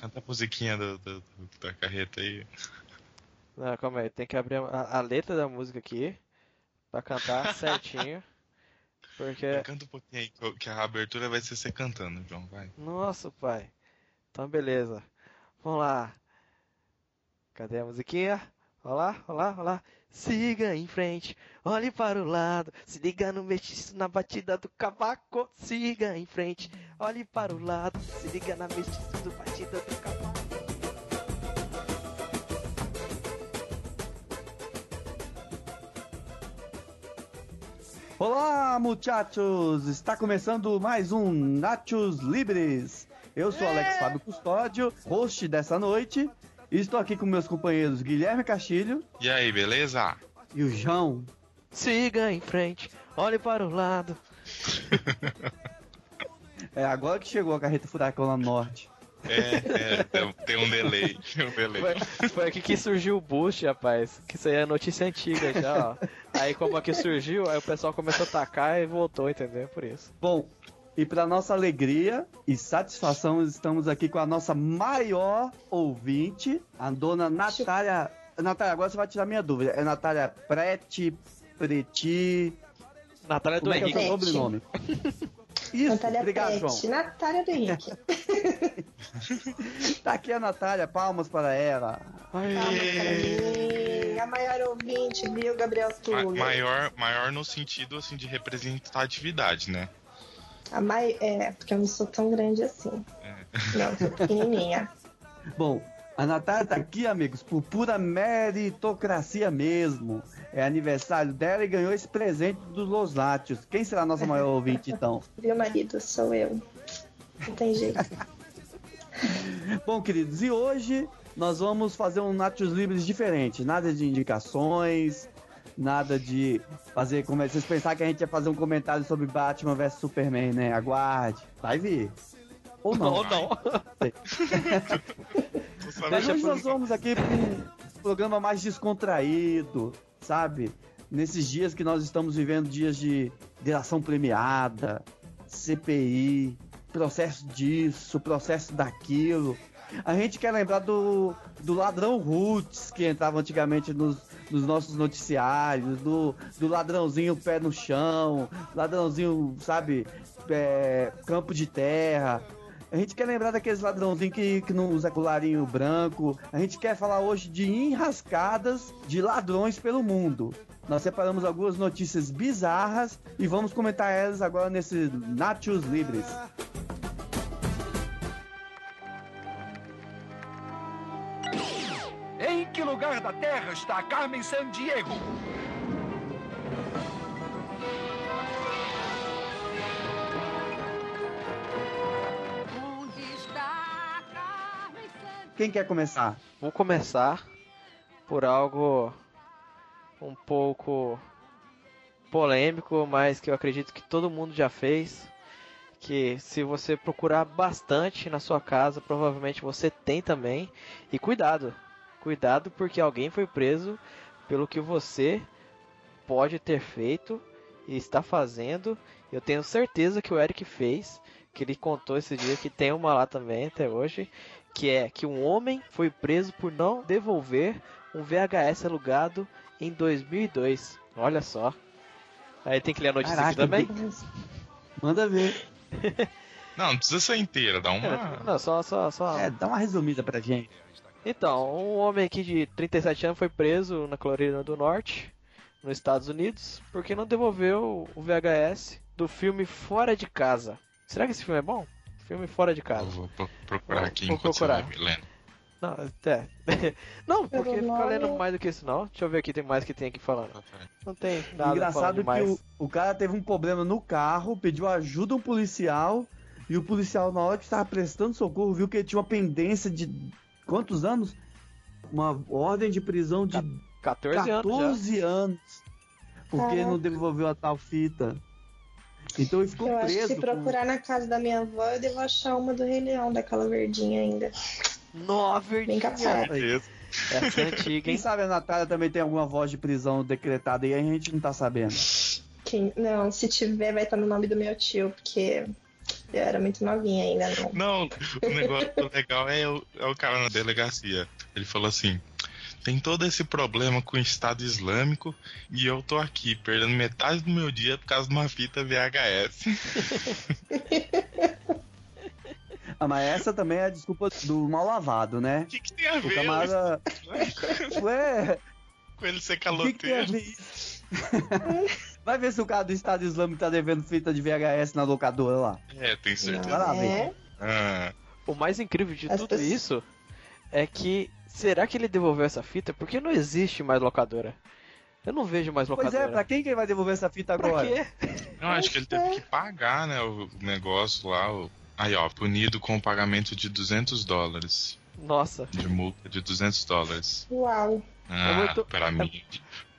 canta a musiquinha do, do- da carreta aí. Não, calma aí, tem que abrir a, a letra da música aqui pra cantar certinho. Porque. Canta um pouquinho aí, que- a abertura vai ser você cantando, João, vai. Nossa, pai. Então, beleza. Vamos lá. Cadê a musiquinha? Olha lá, olha lá, olha lá. Siga em frente, olhe para o lado. Se liga no mestiço na batida do cavaco. Siga em frente, olhe para o lado. Se liga na mestiço do batida do cavaco. Olá, muchachos! Está começando mais um Nachos Libres. Eu sou Alex Fábio Custódio, host dessa noite, estou aqui com meus companheiros Guilherme Castilho E aí, beleza? e o João. Siga em frente, olhe para o lado. É agora que chegou a carreta furacão lá no norte. É, é, tem, tem um delay, tem um delay. Foi, foi aqui que surgiu o boost, rapaz. Que isso aí é notícia antiga já, ó. Aí como aqui surgiu, aí o pessoal começou a atacar e voltou, entendeu? Por isso. Bom, e para nossa alegria e satisfação, estamos aqui com a nossa maior ouvinte, a dona Natália. Natália, agora você vai tirar minha dúvida. É Natália Preti, Preti. Natália do Como é é o Henrique. Henrique. sobrenome? Isso, Natália obrigado, Pet, João. Natália do Henrique. Tá aqui a Natália, palmas para ela. Palmas para mim, a maior ouvinte, viu, Gabriel Ma- Tulo? maior, maior no sentido assim de representatividade, né? A mai... É, porque eu não sou tão grande assim. Não, sou pequenininha. Bom, a Natália tá aqui, amigos, por pura meritocracia mesmo. É aniversário dela e ganhou esse presente dos Los Látios. Quem será a nossa maior ouvinte, então? Viu, marido? Sou eu. Não tem jeito. Bom, queridos, e hoje nós vamos fazer um Nachos Livres diferente. Nada de indicações, nada de fazer como é- vocês pensaram que a gente ia fazer um comentário sobre Batman vs Superman, né? Aguarde, vai vir. Ou não. Ou não. Mas hoje que- nós vamos aqui para um programa mais descontraído, sabe? Nesses dias que nós estamos vivendo dias de delação premiada, CPI, processo disso, processo daquilo. A gente quer lembrar do, do ladrão Roots que entrava antigamente nos, nos nossos noticiários, do, do ladrãozinho pé no chão, ladrãozinho, sabe, é, campo de terra. A gente quer lembrar daqueles ladrãozinhos que, que não usa colarinho branco. A gente quer falar hoje de enrascadas de ladrões pelo mundo. Nós separamos algumas notícias bizarras e vamos comentar elas agora nesse Nachos Livres. Em que lugar da Terra está Carmen San Diego? Onde está Carmen Sandiego? Quem quer começar? Vou começar por algo um pouco polêmico, mas que eu acredito que todo mundo já fez. Que se você procurar bastante na sua casa, provavelmente você tem também. E cuidado, cuidado porque alguém foi preso pelo que você pode ter feito e está fazendo. Eu tenho certeza que o Eric fez, que ele contou esse dia que tem uma lá também até hoje, que é que um homem foi preso por não devolver um VHS alugado em 2002. Olha só. Aí tem que ler a notícia aqui Caraca, também. Manda ver. Não, não precisa ser inteira, dá É, uma. Não, só, só, só. É, dá uma resumida pra gente. Então, um homem aqui de 37 anos foi preso na Carolina do Norte, nos Estados Unidos, porque não devolveu o VHS do filme Fora de Casa. Será que esse filme é bom? Filme Fora de Eu Casa. vou pro- procurar Vou- aqui vou enquanto procurar. você vai me lendo. Não, é. não, porque Pelo ficar lendo mais do que isso não. Deixa eu ver aqui, tem mais que tem aqui falando. Não tem nada Engraçado que o, o cara teve um problema no carro, pediu ajuda a um policial, e o policial, na hora que estava prestando socorro, viu que ele tinha uma pendência de quantos anos? Uma ordem de prisão de 14, anos já. 14 anos. Porque ele não Caraca. devolveu a tal fita. Então ele ficou Eu acho que preso. se com- procurar na casa da minha avó, eu devo achar uma do Rei Leão, daquela verdinha ainda. Bem verdinha. capaz. Essa é antiga, Quem sabe a Natália também tem alguma voz de prisão decretada e a gente não tá sabendo. Quem... Não, se tiver, vai estar no nome do meu tio, porque Eu era muito novinha ainda, não. Não, o negócio legal é o, é o cara na delegacia. Ele falou assim: tem todo esse problema com o Estado Islâmico e eu tô aqui perdendo metade do meu dia por causa de uma fita VHS. Ah, mas essa também é a desculpa do mal lavado, né? O que, que tem a O ver camarada. Ué, com ele ser o que, que Vai ver se o cara do Estado Islâmico tá devendo fita de VHS na locadora lá. É, tem certeza. Lá, É, Ah, O mais incrível de As tudo pessoas- isso é que será que ele devolveu essa fita? Porque não existe mais locadora. Eu não vejo mais Pois locadora. é, pra quem que ele vai devolver essa fita Pra agora? quê? eu acho que ele teve que pagar, né, o negócio lá. O... Aí, ó, punido com o pagamento de 200 dólares. Nossa. De multa de 200 dólares. uau. Ah, muito- pra mim,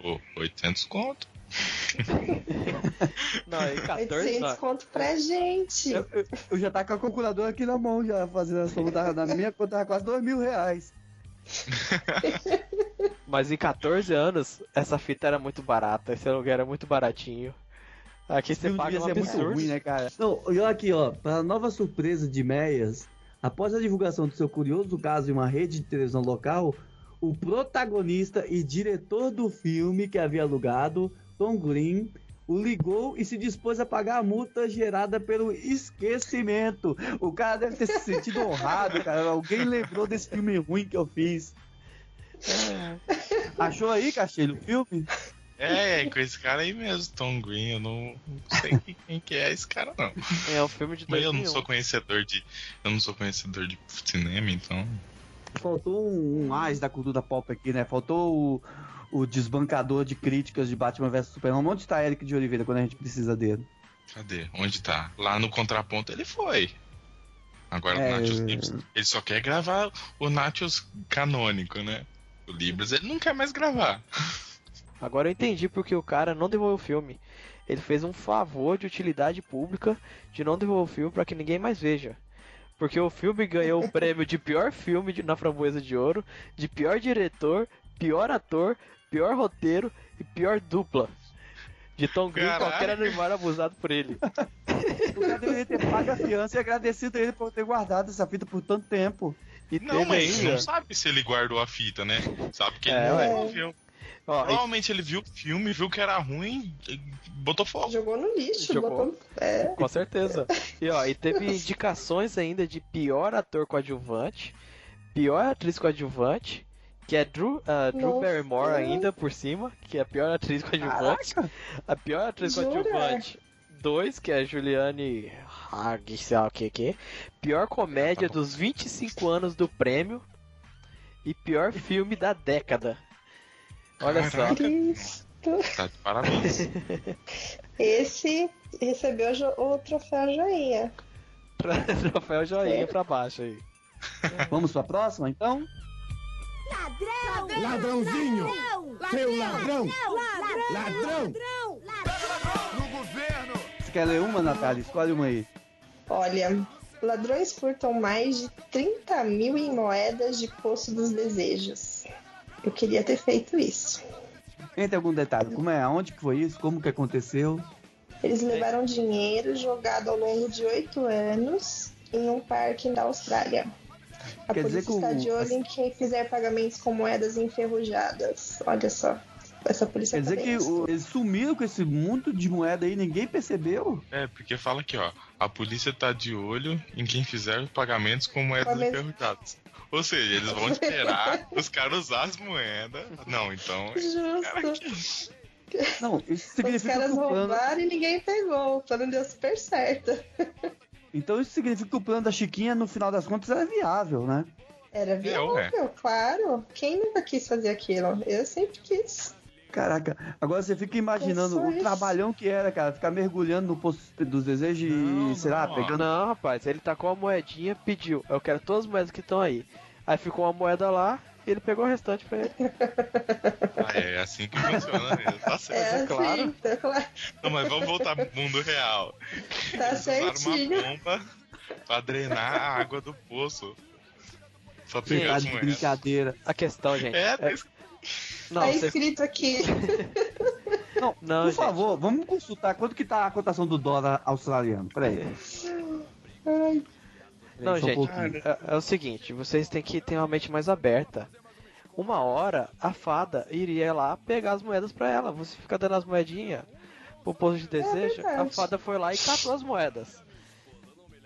pô, 800 conto. Não, em 14 800 não. conto pra gente. Eu, eu- eu já tá com a calculadora aqui na mão, já fazendo a soma da, na minha conta, tava quase dois mil reais. Mas em 14 anos, essa fita era muito barata. Esse aluguel era muito baratinho. Aqui você paga devia um ser muito ruim, né, cara? Não, olha aqui, ó, para nova surpresa de Meias, após a divulgação do seu curioso caso em uma rede de televisão local, o protagonista e diretor do filme que havia alugado, Tom Green, o ligou e se dispôs a pagar a multa gerada pelo esquecimento. O cara deve ter se sentido honrado, cara. Alguém lembrou desse filme ruim que eu fiz. Achou aí, Castilho, o filme? É, com esse cara aí mesmo, Tom Green. Eu não, não sei quem, quem que é esse cara, não. É um filme de Mas 2001. eu não sou conhecedor de. Eu não sou conhecedor de cinema, então. Faltou um, um as da cultura pop aqui, né? Faltou o, o desbancador de críticas de Batman vs Superman. Onde tá Eric de Oliveira quando a gente precisa dele? Cadê? Onde tá? Lá no contraponto ele foi. Agora É, o Nachos Libras, ele só quer gravar o Nachos canônico, né? O Libras ele não quer mais gravar. Agora eu entendi porque o cara não devolveu o filme. Ele fez um favor de utilidade pública de não devolver o filme pra que ninguém mais veja. Porque o filme ganhou o prêmio de pior filme de- na Framboesa de Ouro, de pior diretor, pior ator, pior roteiro e pior dupla. De Tom Green, Caraca. qualquer animal abusado por ele. O cara deveria ter pago a fiança e agradecido a ele por ter guardado essa fita por tanto tempo. E Não, mas ainda. não sabe se ele guardou a fita, né? Sabe que ele É, não ué. devolveu. Ó, e Provavelmente ele viu o filme, viu que era ruim e botou fogo. Jogou no lixo, Jogou. botou. É, Com certeza. E ó, e teve indicações ainda de pior ator coadjuvante, pior atriz coadjuvante, que é Drew, ah, Drew Nossa. Barrymore ainda por cima, que é a pior atriz coadjuvante. Caraca! A pior atriz Jura? coadjuvante 2, que é Juliane Hag, sei lá o que que. Pior comédia Tá dos 25 anos do prêmio. E pior filme da década. Olha só. Caraca. Cristo. Tá de parabéns. Esse recebeu o troféu joinha. Troféu joinha pra baixo aí. Vamos pra próxima, então? Ladrãozinho! Seu ladrão! Ladrão! No governo! Você quer ler uma, Natália? Escolhe uma aí. Olha, ladrões furtam mais de 30 mil em moedas de Poço dos Desejos. Eu queria ter feito isso. Tem algum detalhe? Como é? Aonde que foi isso? Como que aconteceu? Eles levaram dinheiro jogado ao longo de oito anos em um parque na Austrália. A Quer dizer polícia que o- está de olho em quem fizer pagamentos com moedas enferrujadas. Olha só. Essa polícia Quer dizer tá que bem o- eles sumiram com esse monte de moeda aí, ninguém percebeu? É, porque fala aqui, ó. A polícia tá de olho em quem fizer pagamentos com moedas enferrujadas. Ou seja, eles vão esperar os caras usar as moedas. Não, então. Justo. Não, isso Os significa caras que o plano... roubaram e ninguém pegou. O plano deu super certo. Então isso significa que o plano da Chiquinha, no final das contas, era viável, né? Era ué. viável, claro. Quem nunca quis fazer aquilo? Eu sempre quis. Caraca, agora você fica imaginando É o trabalhão que era, cara, ficar mergulhando no poço dos desejos Não, e, sei lá, não, ó. pegando. Não, rapaz, ele tacou a moedinha, pediu. Eu quero todas as moedas que estão aí. Aí ficou uma moeda lá, e ele pegou o restante pra ele. Ah, é assim que funciona mesmo. Tá certo. É, assim, claro. tá claro. Não, mas vamos voltar pro mundo real. Tá Eles certinho. uma bomba pra drenar a água do poço. Pra pegar as de moedas. brincadeira. A questão, gente. É, é- não, tá você- escrito aqui. Não, Não, por gente. favor, vamos consultar quanto que tá a cotação do dólar australiano. Peraí. Ai, Não, Só um gente, pouquinho. é, é o seguinte, vocês têm que ter uma mente mais aberta. Uma hora a fada iria lá pegar as moedas pra ela. Você fica dando as moedinhas pro posto de desejo. a verdade. fada foi lá e catou as moedas.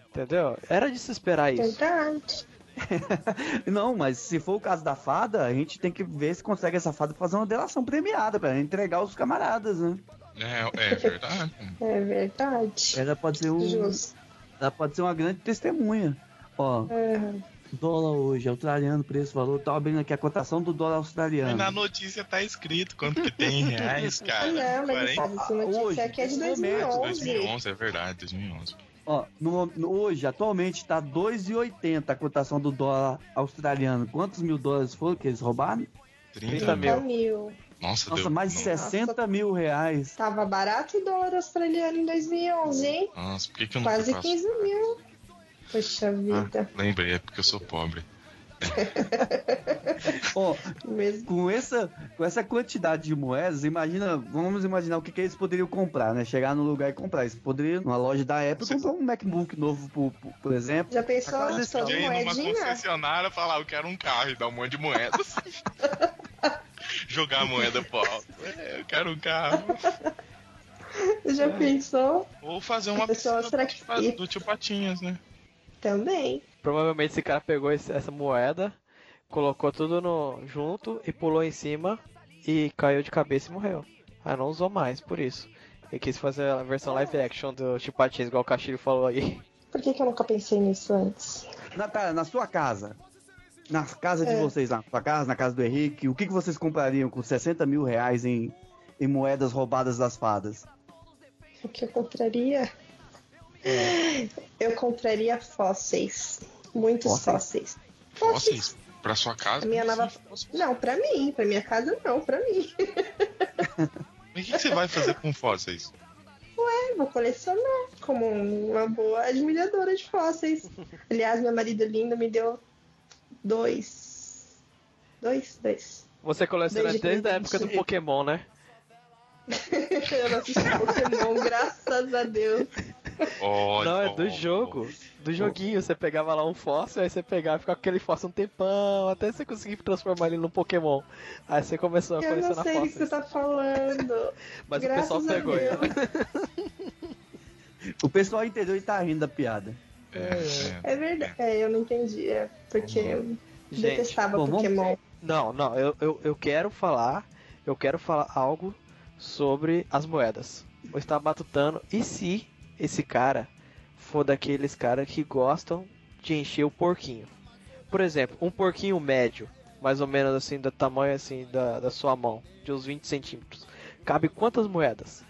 Entendeu? Era de se esperar isso. verdade. Não, mas se for o caso da fada, a gente tem que ver se consegue essa fada fazer uma delação premiada pra entregar os camaradas, né? É, é verdade. É verdade. Ela pode ser um, Justo. ela pode ser uma grande testemunha. Ó, Aham. dólar hoje, australiano, preço, valor, tá abrindo aqui a cotação do dólar Mas australiano. na notícia tá escrito quanto que tem em reais, cara. não, mas 40, essa notícia Hoje, aqui é de nesse momento, 2011. 2011, é verdade, 2011. Ó, no- no- hoje, atualmente, tá 2,80 a cotação do dólar australiano. Quantos mil dólares foram que eles roubaram? 30 30 mil. mil. Nossa, Nossa, deu. mais de não. 60 mil reais. Tava barato o dólar australiano em 2011, hein? Nossa, por que, que eu não Quase faço? 15 mil. Poxa vida. Ah, lembrei, é porque eu sou pobre. Mesmo. com essa, com essa quantidade de moedas, imagina, vamos imaginar o que, que eles poderiam comprar, né? Chegar no lugar e comprar. Eles poderiam, numa loja da Apple, comprar um MacBook novo, por, por, por exemplo. Já pensou Agora, só de ir numa moedinha? concessionária e falar, eu quero um carro e dar um monte de moedas. Jogar a moeda pro alto. É, eu quero um carro. Já pensou? Ou fazer uma Pessoal, piscina será que- do tio Patinhas, né? Também. Provavelmente esse cara pegou esse- essa moeda, colocou tudo no junto e pulou em cima e caiu de cabeça e morreu. Ah, não usou mais, por isso. Ele quis fazer a versão live action do Chipatins, igual o Castilho falou aí. Por que, que eu nunca pensei nisso antes? Natália, na sua casa, na casa de É. vocês, na sua casa, na casa do Henrique, o que, que vocês comprariam com 60 mil reais em, em moedas roubadas das fadas? O que eu compraria? Eu compraria fósseis. Muitos Fósseis? fósseis. Fósseis pra sua casa? A minha não nova-. Não, pra mim. Pra minha casa não, pra mim. Mas o que, você vai fazer com fósseis? Eu vou colecionar como uma boa admiradora de fósseis. Aliás, meu marido lindo me deu dois. Dois? Dois. Você coleciona Desde desde a época do. Pokémon, né? eu não assisti Pokémon, graças a Deus. Olha, não, é do jogo. Do joguinho. Você pegava lá um fóssil, aí você pegava e ficava com aquele fóssil um tempão, até você conseguir transformar ele num Pokémon. Aí você começou a Eu não colecionar sei do que você tá falando. Mas o Graças pessoal a pegou. Deus. O pessoal entendeu e tá rindo da piada. É, é. É verdade. É, eu não entendi. É porque eu Gente, detestava bom, vamos- Pokémon. Não, não, eu, eu, eu quero falar. Eu quero falar algo sobre as moedas. Eu estava batutando. E se esse cara for daqueles caras que gostam de encher o porquinho? Por exemplo, um porquinho médio, mais ou menos assim, do tamanho assim da, da sua mão, de uns 20 centímetros. Cabe quantas moedas?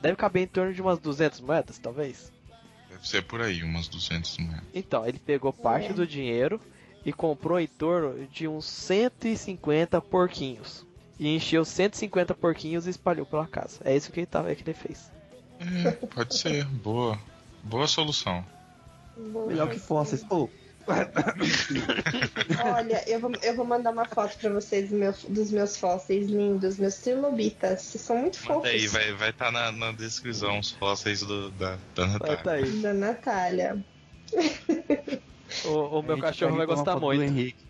Deve caber em torno de umas 200 moedas, talvez. Deve ser por aí, umas 200 moedas. Então, ele pegou parte É. do dinheiro e comprou em torno de uns 150 porquinhos. E encheu 150 porquinhos e espalhou pela casa. É isso que ele, tava, é que ele fez. É, pode ser. Boa. Boa solução. Melhor que fósseis. Ô, Olha, eu vou, eu vou mandar uma foto pra vocês do meu- dos meus fósseis lindos, meus trilobitas. Vocês são muito Manda fofos. aí, vai estar vai tá na, na descrição os fósseis do, da, da Natália. tá aí. Da Natália. O, o meu cachorro vai gostar muito. Henrique.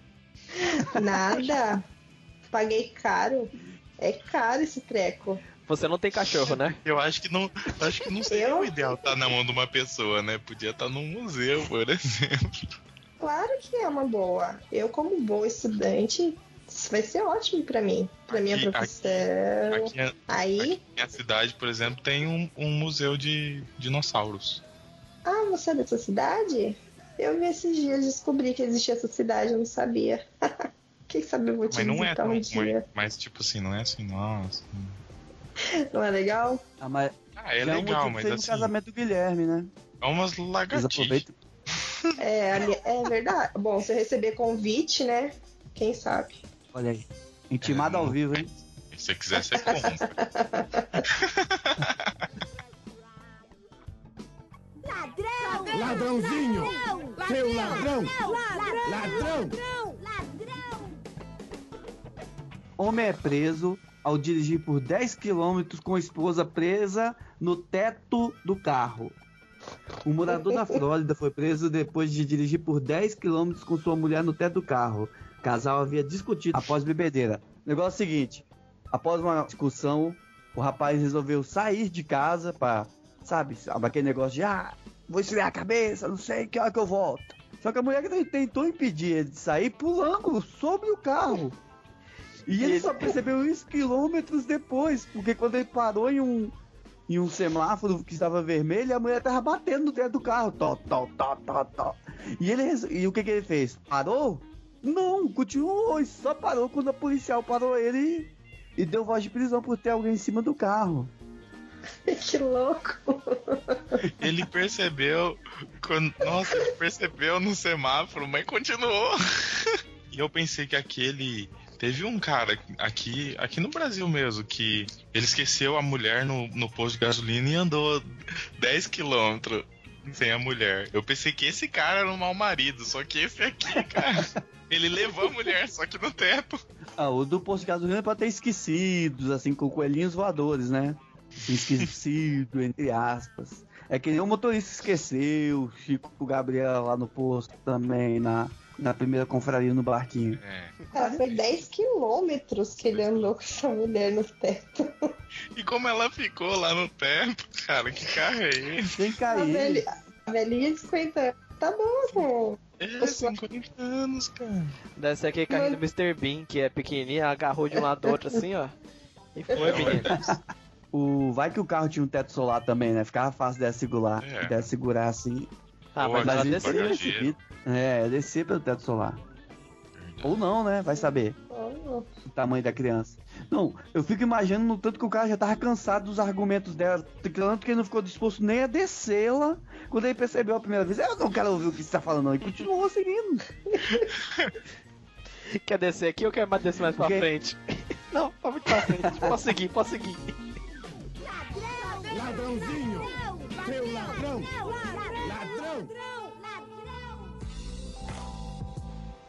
Nada. Paguei caro. É caro esse treco. Você não tem cachorro, né? Eu acho que não, acho que não seria Eu? o ideal estar na mão de uma pessoa, né? Podia estar num museu, por exemplo. Claro que é uma boa. Eu, como boa estudante, isso vai ser ótimo pra mim. Pra minha Aqui- profissão. Aqui, aqui Aí. na minha cidade, por exemplo, tem um, um museu de dinossauros. Ah, você é dessa cidade? Eu vi esses dias, descobri que existia essa cidade, eu não sabia. Quem sabe eu vou te Mas não é tão. um Mas, mas, tipo assim, não é assim, nossa. Não é legal? Ah, mas Ah, é já legal, mas assim. casamento do Guilherme, né? É umas lagartixas. É, é verdade. Bom, se eu receber convite, né? Quem sabe? Olha aí. Intimado É, ao vivo, hein? Se você quiser, você compra. Ladrãozinho! Seu ladrão! Ladrão! Homem é preso ao dirigir por 10 quilômetros com esposa presa no teto do carro. Um morador da Flórida foi preso depois de dirigir por 10 km com sua mulher no teto do carro. O casal havia discutido após bebedeira. O negócio é o seguinte: após uma discussão, o rapaz resolveu sair de casa pra, sabe, aquele negócio de ah, vou esfriar a cabeça, não sei que hora que eu volto. Só que a mulher tentou impedir ele de sair pulando sobre o carro. E ele só percebeu isso quilômetros depois, porque quando ele parou em um, em um semáforo que estava vermelho, a mulher estava batendo no teto do carro. Tó, tó, tó, tó, tó. E, ele, e o que, que ele fez? Parou? Não, continuou e só parou quando a policial parou ele e, e deu voz de prisão por ter alguém em cima do carro. que louco! Ele percebeu. Quando, nossa, ele percebeu no semáforo, mas continuou. E eu pensei que aquele. Teve um cara aqui, aqui no Brasil mesmo, que ele esqueceu a mulher no, no posto de gasolina e andou 10 quilômetros sem a mulher. Eu pensei que esse cara era um mau marido, só que esse aqui, cara, ele levou a mulher, só que no teto. Ah, o do posto de gasolina pode ter esquecidos, assim, com coelhinhos voadores, né? Esquecido, entre aspas. É que nem o motorista esqueceu, Chico Gabriel lá no posto também, na, na primeira confraria no barquinho. É. Cara, foi 10 quilômetros que ele andou com essa mulher no teto. E como ela ficou lá no teto, cara, que carro é esse? Sem A, cair. velha, a velhinha de 50 anos. Tá bom, pô. É, 50 anos, cara. Deve ser aquele carrinho do Mr. Bean, que é pequenininho, agarrou de um lado do outro assim, ó. E foi, menino. O, vai que o carro tinha um teto solar também, né? Ficava fácil dela segurar, É. dela segurar assim. Ah, Ou mas ela bagageiro. É, descer pelo teto solar. Ou não, né? Vai saber o tamanho da criança. Não, eu fico imaginando no tanto que o cara já tava cansado dos argumentos dela, tanto que ele não ficou disposto nem a descê-la quando ele percebeu a primeira vez. Eu não quero ouvir o que você tá falando, não. E continuou seguindo. Quer descer aqui ou quer mais descer mais pra Ok. frente? Não, pode muito pra frente. Posso seguir, posso seguir.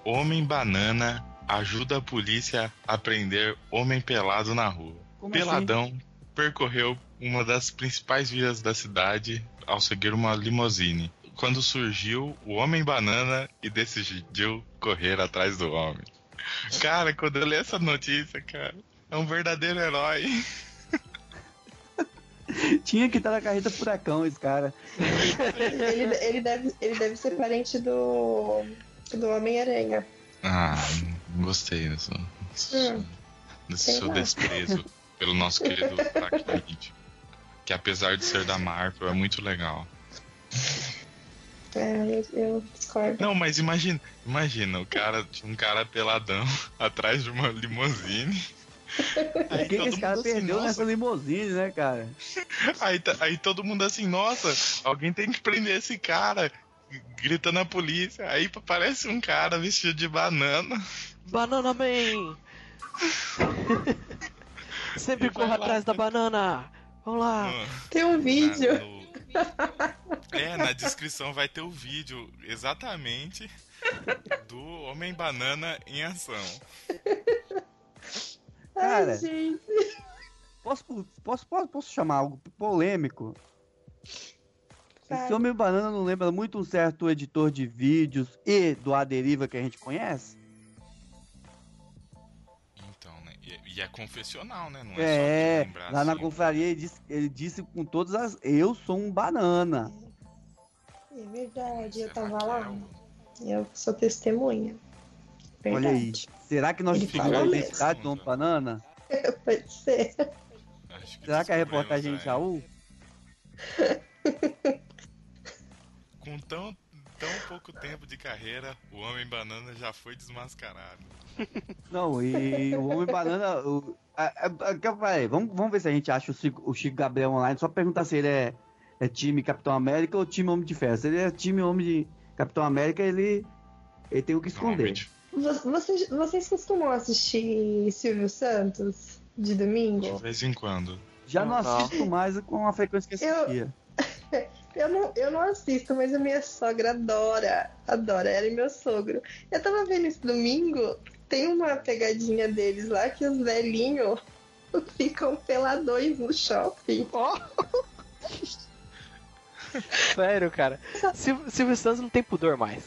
Homem banana ajuda a polícia a prender homem pelado na rua. Como Peladão percorreu uma das principais vias da cidade ao seguir uma limusine. Quando surgiu o homem banana e decidiu correr atrás do homem. Cara, quando eu li essa notícia, cara, é um verdadeiro herói. Tinha que estar na carreta furacão esse cara. ele, ele, deve, ele deve ser parente do, do Homem-Aranha. Ah, não gostei desse, Hum, desse seu lá. desprezo pelo nosso querido Aracnid. Que apesar de ser da Marvel, é muito legal. É, eu, eu discordo. Não, mas imagina, imagina, o cara tinha um cara peladão atrás de uma limusine. Aí O que, esse cara assim, perdeu nossa. nessa limusine, né, cara? Aí, aí todo mundo assim, nossa, alguém tem que prender esse cara. Gritando a polícia. Aí aparece um cara vestido de banana. Banana Man! Sempre E corra lá. atrás da banana! Vamos lá! Tem um vídeo. Na- no- É, na descrição vai ter o vídeo exatamente do Homem Banana em ação. Cara. Ai, gente. Posso, posso, posso, posso chamar algo polêmico? Esse. Homem Banana não lembra muito um certo editor de vídeos e do A Deriva que a gente conhece? Então, né? E, e é confessional, né? Não é, É, só lembrar lá na assim. confraria ele disse, ele disse com todas as. Eu sou um banana. É verdade, eu Será tava lá. é o- Eu sou testemunha. Verdade. Olha aí. Será que nós descobrimos a identidade do. Homem Banana? Pode ser. Será que a reportagem de Jaú? Tão, tão pouco tempo de carreira, o Homem Banana já foi desmascarado. Não, e o Homem Banana. O, a, a, a, vamos, vamos ver se a gente acha o Chico, o Chico Gabriel online. Só perguntar se ele é, é time Capitão América ou time Homem de Ferro. Se ele é time Homem de Capitão América, ele, ele tem o que esconder. Vocês, vocês costumam assistir Silvio Santos de de domingo? vez em quando. Já não, Não. assisto mais com a frequência que Eu- assistia. Eu não, eu não assisto, mas a minha sogra adora. Adora, ela e meu sogro. Eu tava vendo esse domingo, tem uma pegadinha deles lá que os velhinhos ficam peladões no shopping. Sério, cara. Sil- Silvio Santos não tem pudor mais.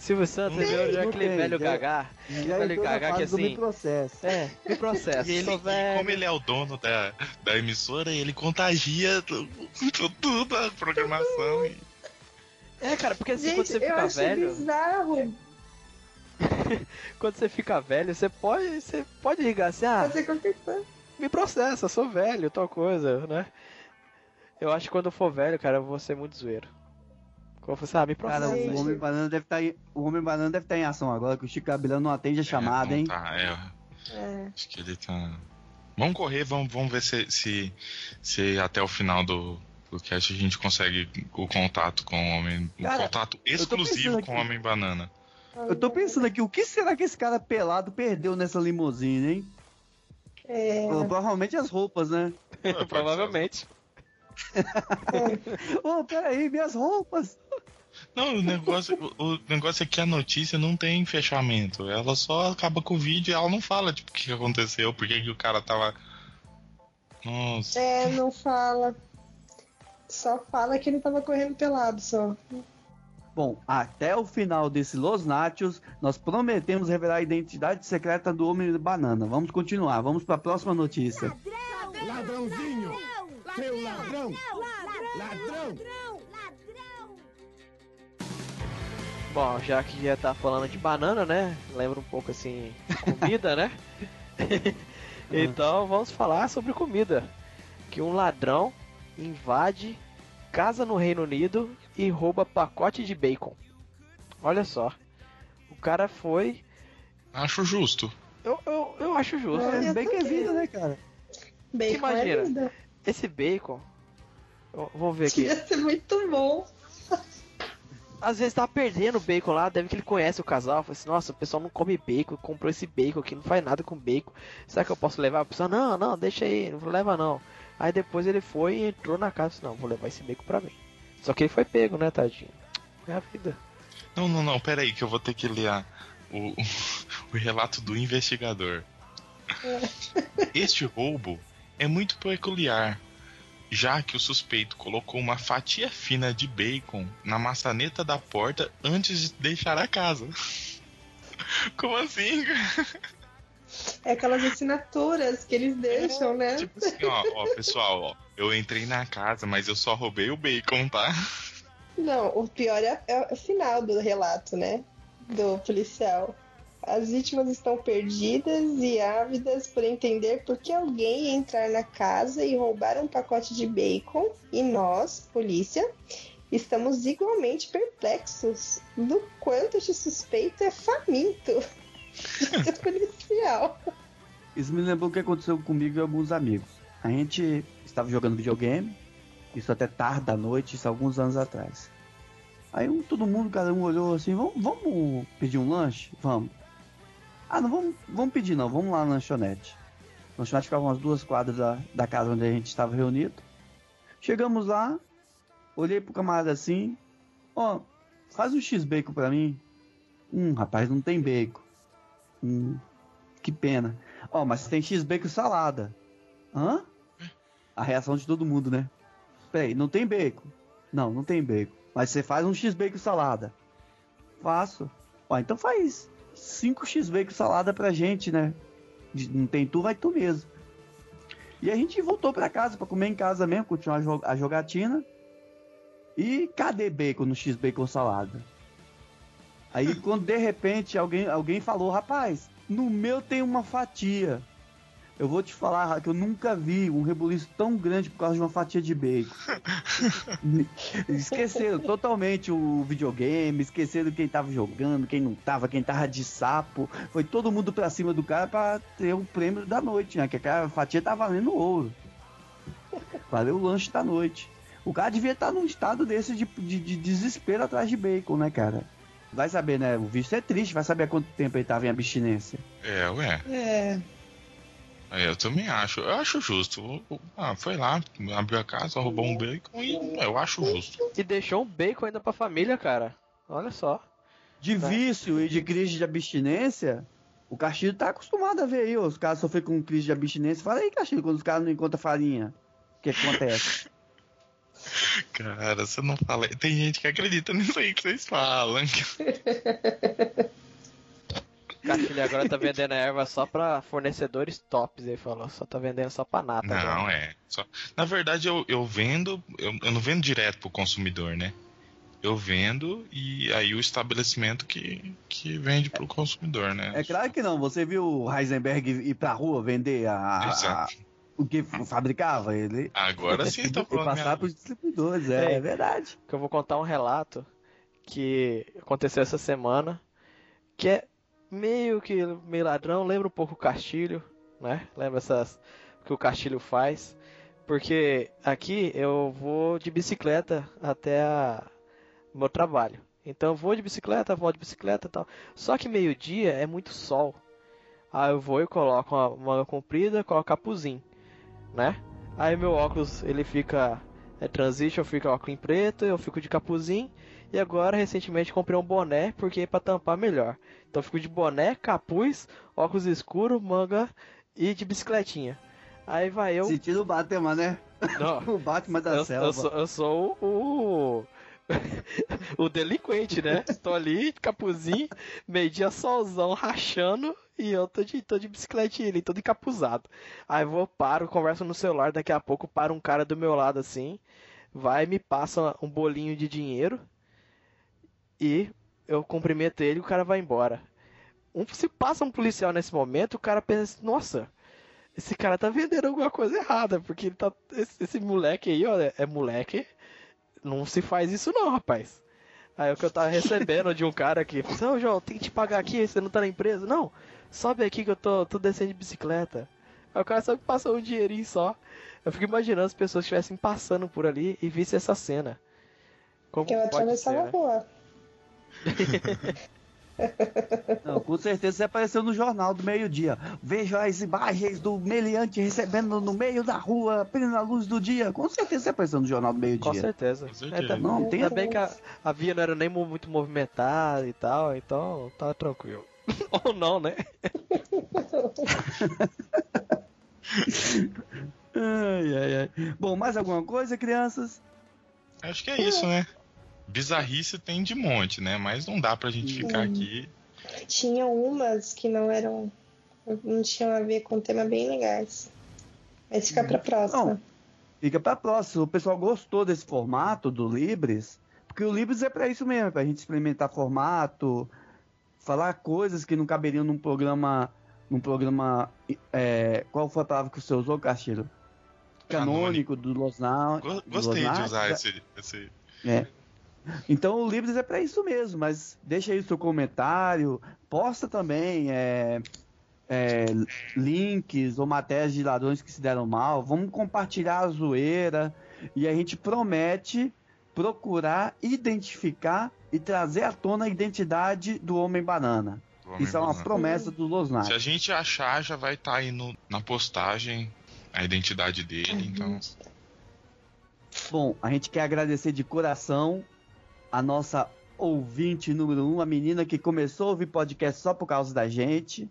Silvio Santos ele tem, já não aquele tem, velho já- gagá. Já velho na gagá que do me assim. processo. É, me processo. E, ele, e como ele é o dono da, da emissora, ele contagia tu- tu- tudo a programação. e- É, cara, porque assim, quando Gente, você eu fica acho velho. bizarro Quando você fica velho, você pode. Você pode ligar assim, ah, fazer qualquer coisa. me processa, sou velho, tal coisa, né? Eu acho que quando eu for velho, cara, eu vou ser muito zoeiro. Assim, ah, me Cara, processa. Gente. o Homem Banana deve estar em, o Homem Banana deve estar em ação agora, que o Chico Gabilano não atende a chamada, É, hein? não tá, é, É. acho que ele tá. Vamos correr, vamos, vamos ver se, se, se até o final do, do cast a gente consegue o contato com o Homem. Um Cara, contato tô exclusivo com o. Homem Banana. Eu tô pensando aqui, o que será que esse cara pelado perdeu nessa limusine, hein? É, Provavelmente as roupas, né? Ser. Provavelmente. Ô, peraí, minhas roupas! Não, o negócio, o, negócio é que a notícia não tem fechamento. Ela só acaba com o vídeo e ela não fala, tipo, o que aconteceu, por que, que o cara tava. Nossa. é, não fala. Só fala que ele tava correndo pelado só. Bom, até o final desse Los Nachos, nós prometemos revelar a identidade secreta do Homem Banana. Vamos continuar, vamos pra próxima notícia. Ladrãozinho! Seu ladrão! Ladrão! Bom, já que já tá falando de banana, né? Lembra um pouco assim, comida, né? então vamos falar sobre comida. Que um ladrão invade casa no Reino Unido e rouba pacote de bacon. Olha só. O cara foi. Acho justo. Eu, eu, eu acho justo. É. É, bem que é vida, né, cara? Bacon Imagina. é vida. Esse bacon. Vamos ver aqui. Ia ser muito bom. Às vezes tá perdendo o bacon lá, deve que ele conhece o casal. Fala assim, nossa, o pessoal não come bacon, comprou esse bacon aqui, não faz nada com bacon. Será que eu posso levar? A pessoa, não, não, deixa aí, não leva não. Aí depois ele foi e entrou na casa e disse, não, vou levar esse bacon pra mim. Só que ele foi pego, né, tadinho? É a vida. Não, não, não, pera aí, que eu vou ter que ler a- o, o relato do investigador. Este roubo é muito peculiar, já que o suspeito colocou uma fatia fina de bacon na maçaneta da porta antes de deixar a casa. Como assim? É aquelas assinaturas que eles deixam, né? Tipo assim, ó, ó, pessoal, ó, eu entrei na casa, mas eu só roubei o bacon, tá? Não, o pior é, é o final do relato, né? Do policial. As vítimas estão perdidas e ávidas por entender por que alguém ia entrar na casa e roubar um pacote de bacon. E nós, polícia, estamos igualmente perplexos do quanto este suspeito é faminto de ser policial. Isso me lembrou o que aconteceu comigo e alguns amigos. A gente estava jogando videogame, isso até tarde da noite, isso há alguns anos atrás. Aí um- todo mundo, cada um olhou assim, vamos, vamos pedir um lanche? Vamos. Ah, não vamos, vamos pedir não, vamos lá na lanchonete. A lanchonete ficava umas duas quadras da, da casa onde a gente estava reunido. Chegamos lá, olhei pro camarada assim, ó, faz um X-Bacon pra mim. Hum, rapaz, não tem bacon. Hum, que pena. Ó, mas tem X-Bacon salada. Hã? A reação de todo mundo, né? Peraí, não tem bacon? Não, não tem bacon. Mas você faz um X-Bacon salada. Faço. Ó, então faz 5 X-Bacon e salada pra gente, né? Não tem tu, vai tu mesmo. E a gente voltou pra casa pra comer em casa mesmo, continuar a jo- a jogatina. E cadê bacon no X-Bacon salada? Aí quando de repente alguém, alguém falou, rapaz, no meu tem uma fatia. Eu vou te falar que eu nunca vi um rebuliço tão grande por causa de uma fatia de bacon. esqueceram totalmente o videogame, esqueceram quem tava jogando, quem não tava, quem tava de sapo. Foi todo mundo pra cima do cara pra ter o prêmio da noite, né? Que aquela fatia tá valendo ouro. Valeu o lanche da noite. O cara devia estar num estado desse de, de- de desespero atrás de bacon, né, cara? Vai saber, né? O vício é triste, vai saber há quanto tempo ele tava em abstinência. É, ué. É. É, Eu também acho. Eu acho justo. Ah, foi lá, abriu a casa, roubou um bacon e eu acho justo. E deixou um bacon ainda pra família, cara. Olha só. De Tá. vício e de crise de abstinência, o Castilho tá acostumado a ver aí, ó, os caras sofrem com crise de abstinência. Fala aí, Castilho, quando os caras não encontram farinha, o que acontece? Cara, você não fala. Tem gente que acredita nisso aí que vocês falam. Castilho agora tá vendendo erva só pra fornecedores tops, ele falou. Só tá vendendo só pra nata. Não, agora. é. Só... Na verdade, eu, eu vendo. Eu, eu não vendo direto pro consumidor, né? Eu vendo e aí o estabelecimento que, que vende pro consumidor, né? É claro que não. Você viu o Heisenberg ir pra rua vender a, a- Exato. o que fabricava? Ele Agora sim tá e falando. passar pros distribuidores. É, É. é verdade. que eu vou contar um relato que aconteceu essa semana, que é meio que meio ladrão, lembra um pouco o Castilho, né? Lembra essas que o Castilho faz? Porque aqui eu vou de bicicleta até a- meu trabalho. Então vou de bicicleta, volto de bicicleta e tal. Só que meio-dia é muito sol. Aí eu vou e coloco uma manga comprida, coloco capuzinho, né? Aí meu óculos ele fica é transition, fica óculos em preto, eu fico de capuzinho. E agora, recentemente, comprei um boné, porque é pra tampar melhor. Então fico de boné, capuz, óculos escuro, manga e de bicicletinha. Aí vai eu. Sentindo o Batman, né? Não, O Batman da eu, selva. eu sou, eu sou o. o delinquente, né? Tô ali, capuzinho, meio-dia solzão rachando e eu tô de, tô de bicicletinha ali, todo encapuzado. Aí vou, paro, converso no celular, daqui a pouco para um cara do meu lado assim, vai me passa um bolinho de dinheiro e eu cumprimento ele e o cara vai embora. Um, se passa um policial nesse momento, o cara pensa, assim, nossa, esse cara tá vendendo alguma coisa errada, porque ele tá. Esse, esse moleque aí, ó, é moleque. Não se faz isso não, rapaz. Aí o que eu tava recebendo de um cara aqui, ô João, tem que te pagar aqui, você não tá na empresa? Não, sobe aqui que eu tô, tô descendo de bicicleta. Aí o cara só me passou um dinheirinho só. Eu fico imaginando as pessoas estivessem passando por ali e vissem essa cena. Como Eu pode ser, atravessava a né? rua. Não, com certeza você apareceu no jornal do meio-dia. Veja as imagens do meliante recebendo no meio da rua, plena luz do dia. Com certeza você apareceu no jornal do Com meio-dia. certeza. Com certeza. É, tá- Não, tem Ainda bem que a, a via não era nem mu- muito movimentada e tal, então tá tranquilo. Ou não, né? Ai, ai, ai. Bom, mais alguma coisa, crianças? Acho que é isso, né? Bizarrice tem de monte, né? Mas não dá pra gente ficar aqui. Tinha umas que não eram. não tinham a ver com o tema bem legais. Mas fica pra próxima. Não. Fica pra próxima. O pessoal gostou desse formato do Libres, porque o Libres é pra isso mesmo, é pra gente experimentar formato, falar coisas que não caberiam num programa. Num programa. é, qual foi a palavra que você usou, Castilho? Canônico do Losnal. Go- do Gostei de usar esse. esse... É. Então o Libres é pra isso mesmo, mas deixa aí o seu comentário, posta também é, é, links ou matérias de ladrões que se deram mal, vamos compartilhar a zoeira e a gente promete procurar identificar e trazer à tona a identidade do Homem Banana. Homem Isso é uma Banana. promessa do Losnar. Se a gente achar, já vai estar aí no, na postagem a identidade Uhum. dele, então. Bom, a gente quer agradecer de coração a nossa ouvinte número um, a menina que começou a ouvir podcast só por causa da gente.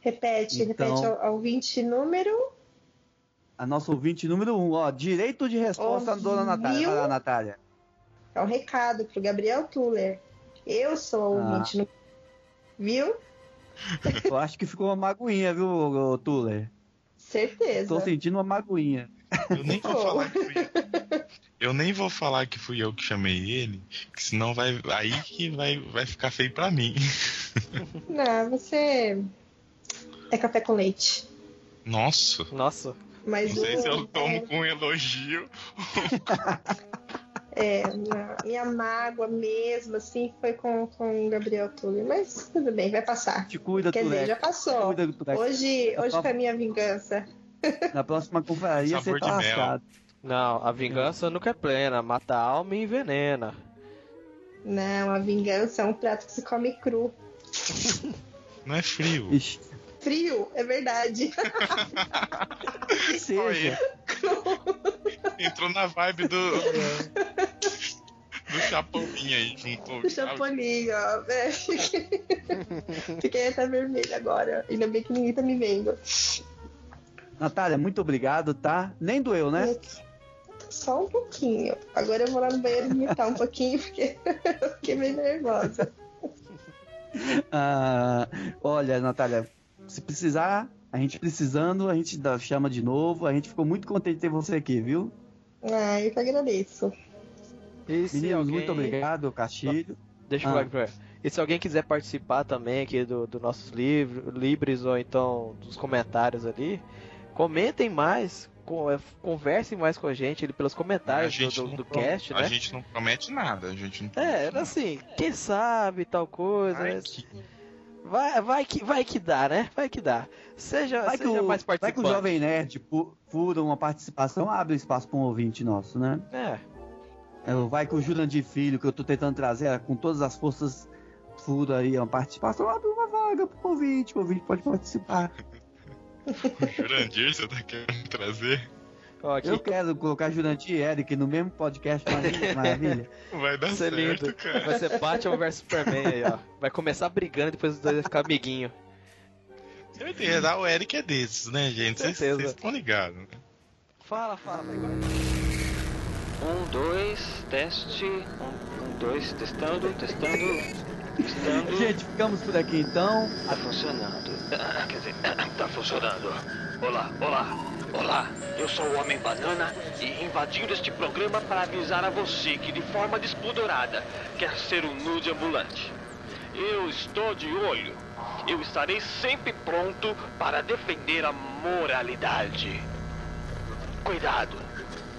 Repete, Então- repete ao 20 número. A nossa ouvinte número um, ó. Direito de resposta, Ouviu? dona Natália. Vai lá, Natália. É um recado pro Gabriel Tuller. Eu sou a Ah. ouvinte número. Viu? Eu acho que ficou uma magoinha, viu, Tuller? Certeza. Tô sentindo uma magoinha. Eu nem vou falar que fui eu. Nem vou falar que fui eu que chamei ele, que senão vai. Aí que vai, vai ficar feio pra mim. Não, você. É café com leite. Nossa. Nossa, Mas Não sei o- se eu tomo com elogio. É, não, minha mágoa mesmo, assim, foi com, com o Gabriel Tuller. Mas tudo bem, vai passar. Te cuida, Quer dizer, já passou. Cuida. Hoje, hoje foi a minha vingança. Na próxima confraria você tá de mel. Não, a vingança nunca é plena, mata a alma e envenena. Não, a vingança é um prato que se come cru. Não é frio. Ixi, Frio, é verdade. que seja. Entrou na vibe do. do Chapolin aí, juntou. O Chapolin, ó. É, fiquei... até vermelha agora. Ainda bem que ninguém tá me vendo. Natália, muito obrigado, tá? Nem doeu, né? Só um pouquinho. Agora eu vou lá no banheiro imitar um pouquinho, porque eu fiquei meio nervosa. Ah, olha, Natália, se precisar, a gente precisando, a gente dá, chama de novo. A gente ficou muito contente de ter você aqui, viu? Ah, eu que agradeço. E Meninos, alguém... muito obrigado, Castilho. Deixa eu Ah. falar aqui pra E se alguém quiser participar também aqui do, do nossos livros, livros ou então dos comentários ali, comentem mais, é, conversem mais com a gente ali pelos A comentários do, gente, do, do pro- cast, a né? gente não promete nada. A gente não É, era nada. assim, quem sabe tal coisa. Ai, né? que- Vai, vai, que, vai que dá, né? Vai que dá. Seja, Vai que, seja o, mais vai que o participante. Jovem Nerd fura uma participação, abre espaço para um ouvinte nosso, né? É, É, Vai que o Jurandir Filho, que eu tô tentando trazer com todas as forças, fura aí uma participação, abre uma vaga pro ouvinte, o ouvinte pode participar. O Jurandir, você tá querendo trazer? ó, aqui, Eu quero colocar Jurandir e Eric no mesmo podcast, maravilha. maravilha. Vai dar Isso é certo, lindo. cara. Vai ser Batman vs Superman aí, ó. Vai começar brigando e depois os dois vão ficar amiguinho. Certeza, o Eric é desses, né, gente? Vocês Certeza. vocês estão ligados. né? Fala, fala, vai, vai. Um, dois, teste. Um, um, dois, testando, testando, testando. Gente, ficamos por aqui então. Tá funcionando. Ah, Quer dizer, tá funcionando. Olá, olá, olá. Eu sou o Homem Banana e invadindo este programa para avisar a você que de forma despudorada quer ser um nude ambulante. Eu estou de olho. Eu estarei sempre pronto para defender a moralidade. Cuidado,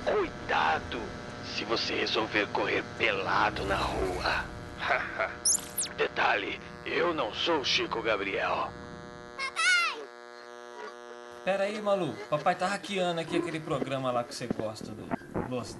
cuidado se você resolver correr pelado na rua. Detalhe, eu não sou o Chico Gabriel. Pera aí, maluco. Papai tá hackeando aqui aquele programa lá que você gosta do Los.